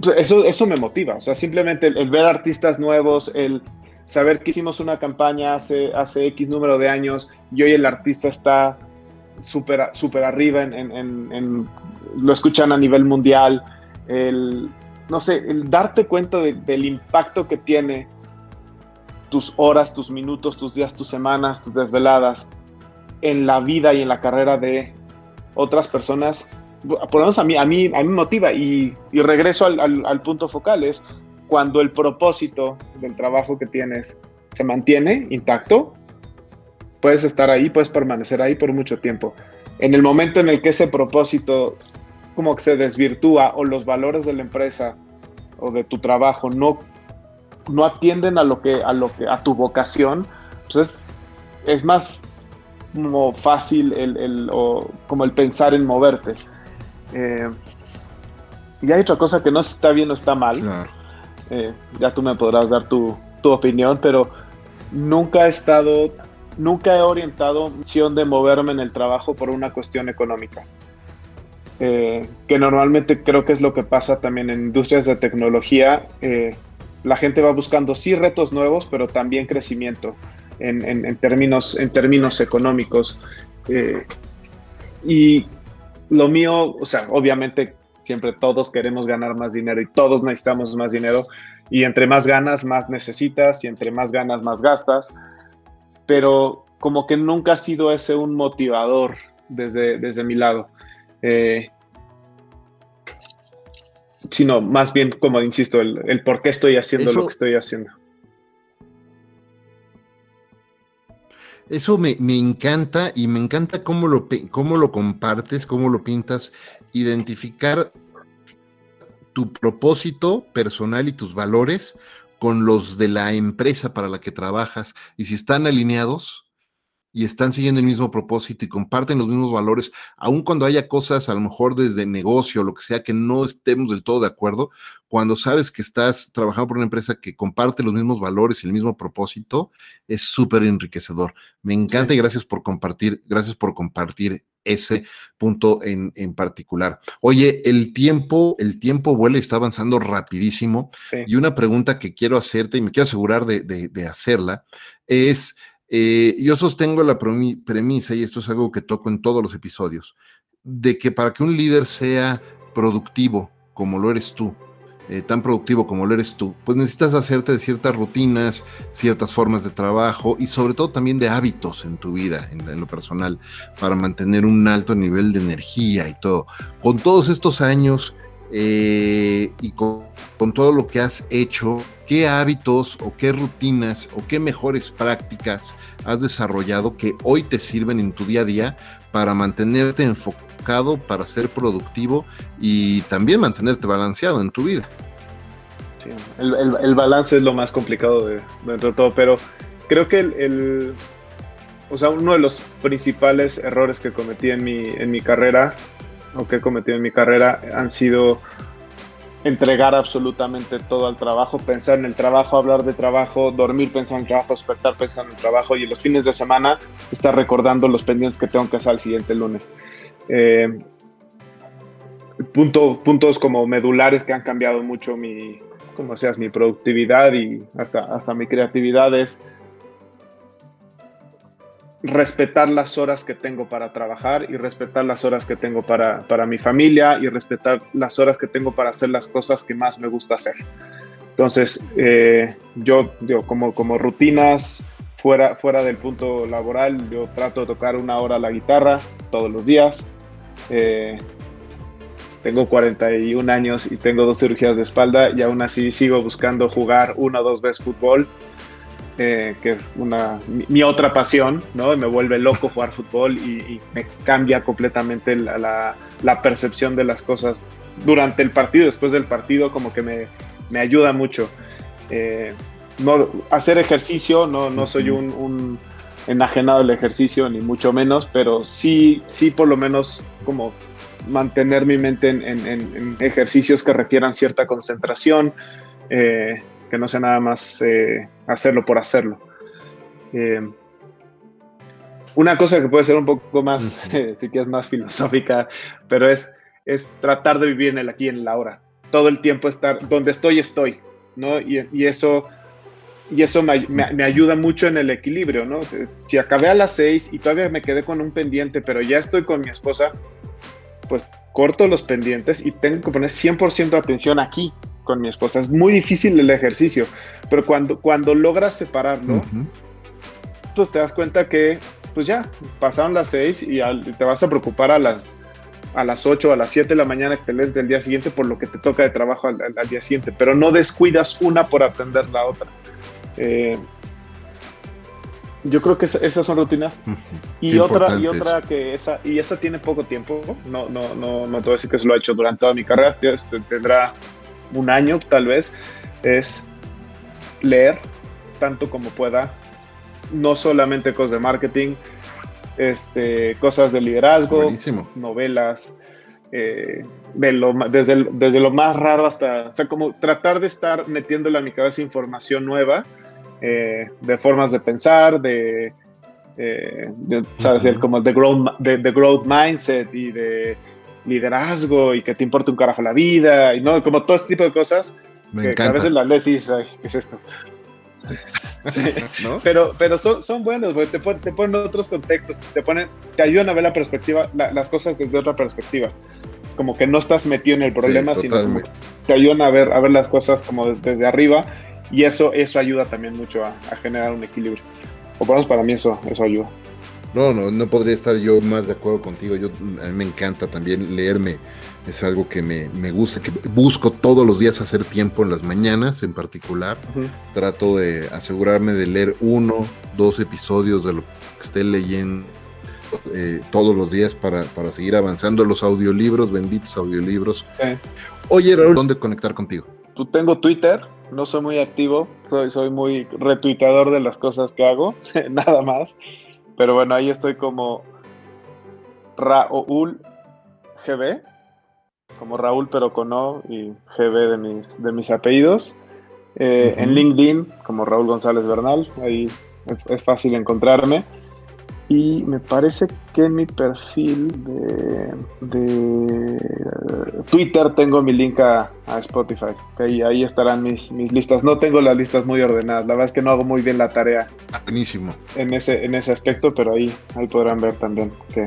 pues, eso, eso me motiva, o sea, simplemente el, ver artistas nuevos, el saber que hicimos una campaña hace, hace X número de años y hoy el artista está súper super arriba, lo escuchan a nivel mundial, el, no sé, el darte cuenta del impacto que tiene tus horas, tus minutos, tus días, tus semanas, tus desveladas en la vida y en la carrera de otras personas, por lo menos a mí, a mí, a mí motiva y, regreso al, punto focal, es cuando el propósito del trabajo que tienes se mantiene intacto, puedes estar ahí, puedes permanecer ahí por mucho tiempo. En el momento en el que ese propósito como que se desvirtúa o los valores de la empresa o de tu trabajo no, no atienden a lo que a lo que a tu vocación, pues es, más como fácil el, o como el pensar en moverte. Eh, y hay otra cosa que no está bien o está mal. Eh, ya tú me podrás dar tu, tu, opinión, pero nunca he estado, nunca he orientado misión de moverme en el trabajo por una cuestión económica. Eh, que normalmente creo que es lo que pasa también en industrias de tecnología. la gente va buscando sí retos nuevos, pero también crecimiento en, en, términos, en términos económicos. y lo mío, o sea, obviamente siempre todos queremos ganar más dinero y todos necesitamos más dinero y entre más ganas, más necesitas y entre más ganas, más gastas, pero como que nunca ha sido ese un motivador desde, desde mi lado. Eh, sino más bien, como insisto, el, por qué estoy haciendo lo que estoy haciendo. Eso me, encanta y me encanta cómo lo, cómo lo compartes, cómo lo pintas, identificar tu propósito personal y tus valores con los de la empresa para la que trabajas. Y si están alineados, y están siguiendo el mismo propósito y comparten los mismos valores, aun cuando haya cosas a lo mejor desde negocio o lo que sea que no estemos del todo de acuerdo, cuando sabes que estás trabajando por una empresa que comparte los mismos valores y el mismo propósito, es súper enriquecedor. Me encanta y gracias por compartir, gracias por compartir ese punto en, en, particular. Oye, el tiempo, el tiempo vuela y está avanzando rapidísimo. Y una pregunta que quiero hacerte y me quiero asegurar de, de hacerla es eh, yo sostengo la premisa, y esto es algo que toco en todos los episodios, de que para que un líder sea productivo como lo eres tú, eh, tan productivo como lo eres tú, pues necesitas hacerte de ciertas rutinas, ciertas formas de trabajo y sobre todo también de hábitos en tu vida, en, lo personal, para mantener un alto nivel de energía y todo. Con todos estos años eh, y con, con todo lo que has hecho, ¿qué hábitos o qué rutinas o qué mejores prácticas has desarrollado que hoy te sirven en tu día a día para mantenerte enfocado, para ser productivo y también mantenerte balanceado en tu vida? Sí, el, balance es lo más complicado de, dentro de todo, pero creo que el, o sea, uno de los principales errores que cometí en mi, en mi carrera o que he cometido en mi carrera han sido entregar absolutamente todo al trabajo, pensar en el trabajo, hablar de trabajo, dormir pensando en el trabajo, despertar pensando en el trabajo y en los fines de semana estar recordando los pendientes que tengo que hacer el siguiente lunes. Eh, punto, puntos como medulares que han cambiado mucho mi, como seas, mi productividad y hasta, hasta mi creatividad es respetar las horas que tengo para trabajar y respetar las horas que tengo para, para, mi familia y respetar las horas que tengo para hacer las cosas que más me gusta hacer. Entonces, eh, yo, digo, como, como rutinas fuera, fuera del punto laboral, yo trato de tocar una hora la guitarra todos los días. Eh, tengo 41 años y tengo dos cirugías de espalda y aún así sigo buscando jugar una o dos veces fútbol eh, que es una, mi, otra pasión, ¿no? Me vuelve loco jugar fútbol y, me cambia completamente la, la, percepción de las cosas durante el partido, después del partido, como que me, me ayuda mucho. Eh, no, hacer ejercicio, no, no soy un, un, enajenado del ejercicio, ni mucho menos, pero sí, sí por lo menos como mantener mi mente en, en, ejercicios que requieran cierta concentración. Eh, que no sea nada más eh, hacerlo por hacerlo. Eh, una cosa que puede ser un poco más, si quieres, más filosófica, pero es, es tratar de vivir en el aquí y en la ahora. todo el tiempo estar, donde estoy, estoy, ¿no? Y, eso, y eso me, me, ayuda mucho en el equilibrio, ¿no? Si acabé a las seis y todavía me quedé con un pendiente, pero ya estoy con mi esposa, pues corto los pendientes y tengo que poner 100% de atención aquí con mi esposa. Es muy difícil el ejercicio, pero cuando, cuando logras separarlo, pues te das cuenta que, pues ya, pasaron las seis y te vas a preocupar a las a las 8 a las 7 de la mañana que te lees del día siguiente por lo que te toca de trabajo al, día siguiente, pero no descuidas una por atender la otra. Eh, yo creo que esas son rutinas. Y otra, y otra que esa, y esa tiene poco tiempo. No, no, no, no te voy a decir que se lo ha hecho durante toda mi carrera. Tendrá un año tal vez. Es leer tanto como pueda. No solamente cosas de marketing, este, cosas de liderazgo, novelas, eh, desde, desde lo más raro hasta, o sea, como tratar de estar metiéndole a mi cabeza información nueva eh, de formas de pensar, de, eh, ¿sabes? Como de growth, de, growth mindset y de liderazgo y que te importe un carajo la vida y no, como todo este tipo de cosas. Me que, a veces las lees y dices, ¿qué es esto? Pero, pero son, son buenos, te, te, ponen otros contextos, te, ponen, te ayudan a ver la perspectiva, las cosas desde otra perspectiva. Es como que no estás metido en el problema, sino como te ayudan a ver, a ver las cosas como desde, arriba y eso, eso ayuda también mucho a, generar un equilibrio. O por lo menos para mí eso, eso ayuda. No, no, no podría estar yo más de acuerdo contigo. Yo, a mí me encanta también leerme es algo que me, gusta, que busco todos los días hacer tiempo en las mañanas en particular. Trato de asegurarme de leer uno, dos episodios de lo que esté leyendo eh, todos los días para, seguir avanzando. Los audiolibros, benditos audiolibros. Oye, Raúl, ¿dónde conectar contigo? Tú tengo Twitter, no soy muy activo, soy, soy muy retuiteador de las cosas que hago, nada más. Pero bueno, ahí estoy como Raúl GB como Raúl, pero con O y GB de mis, de mis apellidos. Eh, en LinkedIn, como Raúl González Bernal, ahí es, fácil encontrarme. Y me parece que en mi perfil de, Twitter tengo mi link a, Spotify. Ahí, ahí estarán mis, mis listas. No tengo las listas muy ordenadas. La verdad es que no hago muy bien la tarea. Buenísimo. En ese, en ese aspecto, pero ahí, ahí podrán ver también qué,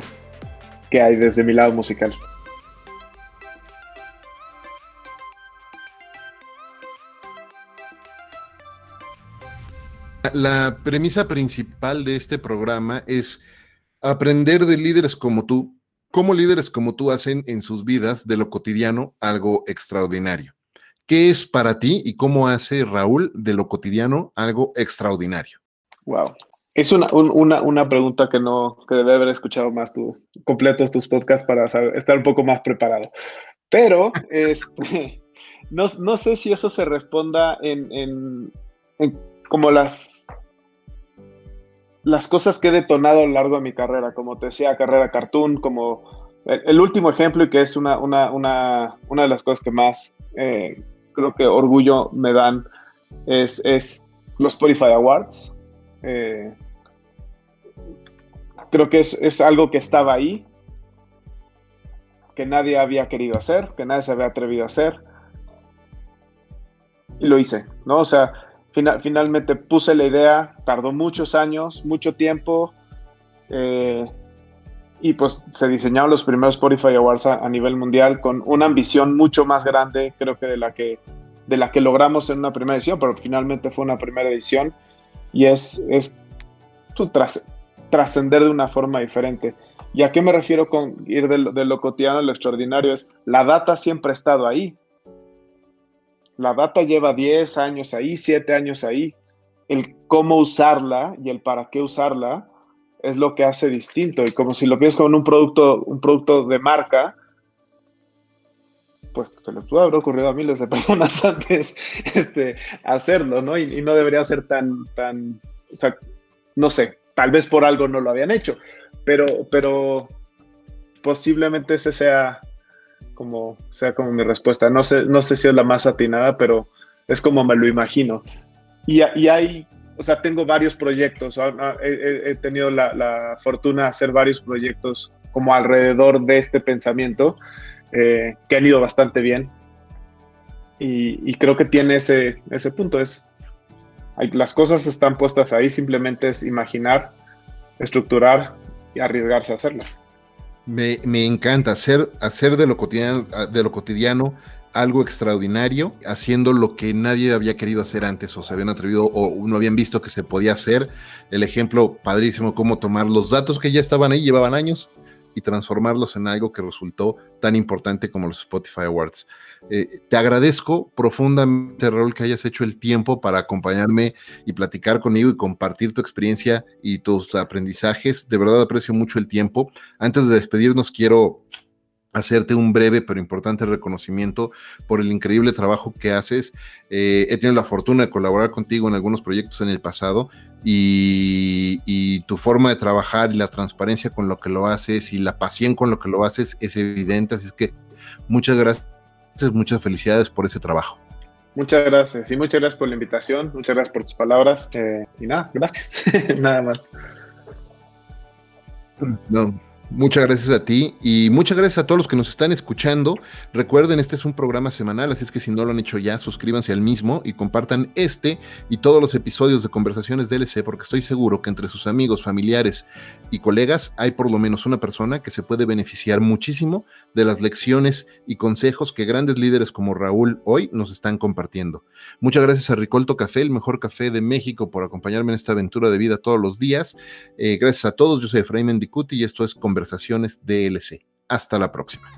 qué hay desde mi lado musical. La premisa principal de este programa es aprender de líderes como tú, cómo líderes como tú hacen en sus vidas de lo cotidiano algo extraordinario. ¿Qué es para ti y cómo hace Raúl de lo cotidiano algo extraordinario? Wow. Es una, una, pregunta que no, que debe haber escuchado más tú, completos tus podcasts para estar un poco más preparado. Pero este, no, no, sé si eso se responda en, en como las, las cosas que he detonado a lo largo de mi carrera, como te decía, carrera cartoon, como el, último ejemplo y que es una, una, de las cosas que más eh, creo que orgullo me dan es, los Spotify Awards. Eh, creo que es, es, algo que estaba ahí, que nadie había querido hacer, que nadie se había atrevido a hacer. Y lo hice, ¿no? O sea, finalmente puse la idea, tardó muchos años, mucho tiempo, eh, y pues se diseñaron los primeros Spotify Awards a, nivel mundial con una ambición mucho más grande, creo que de la que, de la que logramos en una primera edición, pero finalmente fue una primera edición y es, es pues, trascender de una forma diferente. ¿Y a qué me refiero con ir de lo cotidiano a lo extraordinario? Es la data siempre ha estado ahí, la data lleva 10 años ahí, 7 años ahí. El cómo usarla y el para qué usarla es lo que hace distinto. Y como si lo piensas con un producto, un producto de marca, pues se les pudo haber ocurrido a miles de personas antes este, hacerlo, ¿no? Y, no debería ser tan, tan, o sea, no sé, tal vez por algo no lo habían hecho, pero, pero posiblemente ese sea como sea como mi respuesta. No sé, no sé si es la más atinada, pero es como me lo imagino. Y, y hay, o sea, tengo varios proyectos. Ah, ah, he, tenido la, fortuna de hacer varios proyectos como alrededor de este pensamiento, eh, que han ido bastante bien. y, creo que tiene ese, ese punto. Es, las cosas están puestas ahí, simplemente es imaginar, estructurar y arriesgarse a hacerlas. Me, encanta hacer, de, lo cotidiano, de lo cotidiano algo extraordinario, haciendo lo que nadie había querido hacer antes o se habían atrevido o no habían visto que se podía hacer. El ejemplo padrísimo, cómo tomar los datos que ya estaban ahí, llevaban años, y transformarlos en algo que resultó tan importante como los Spotify Awards. Eh, te agradezco profundamente, Raúl, que hayas hecho el tiempo para acompañarme y platicar conmigo y compartir tu experiencia y tus aprendizajes. De verdad aprecio mucho el tiempo. Antes de despedirnos, quiero hacerte un breve pero importante reconocimiento por el increíble trabajo que haces. Eh, he tenido la fortuna de colaborar contigo en algunos proyectos en el pasado y, y, tu forma de trabajar y la transparencia con lo que lo haces y la pasión con lo que lo haces es evidente. Así es que muchas gracias, muchas felicidades por ese trabajo. Muchas gracias y muchas gracias por la invitación, muchas gracias por tus palabras eh, y nada, gracias, nada más. No, Muchas gracias a ti y muchas gracias a todos los que nos están escuchando. Recuerden, este es un programa semanal, así es que si no lo han hecho ya, suscríbanse al mismo y compartan este y todos los episodios de Conversaciones DLC, porque estoy seguro que entre sus amigos, familiares y colegas hay por lo menos una persona que se puede beneficiar muchísimo de las lecciones y consejos que grandes líderes como Raúl hoy nos están compartiendo. Muchas gracias a Ricolto Café, el mejor café de México, por acompañarme en esta aventura de vida todos los días. Eh, gracias a todos, yo soy Efraín Mendicuti y esto es Conversaciones DLC. Hasta la próxima.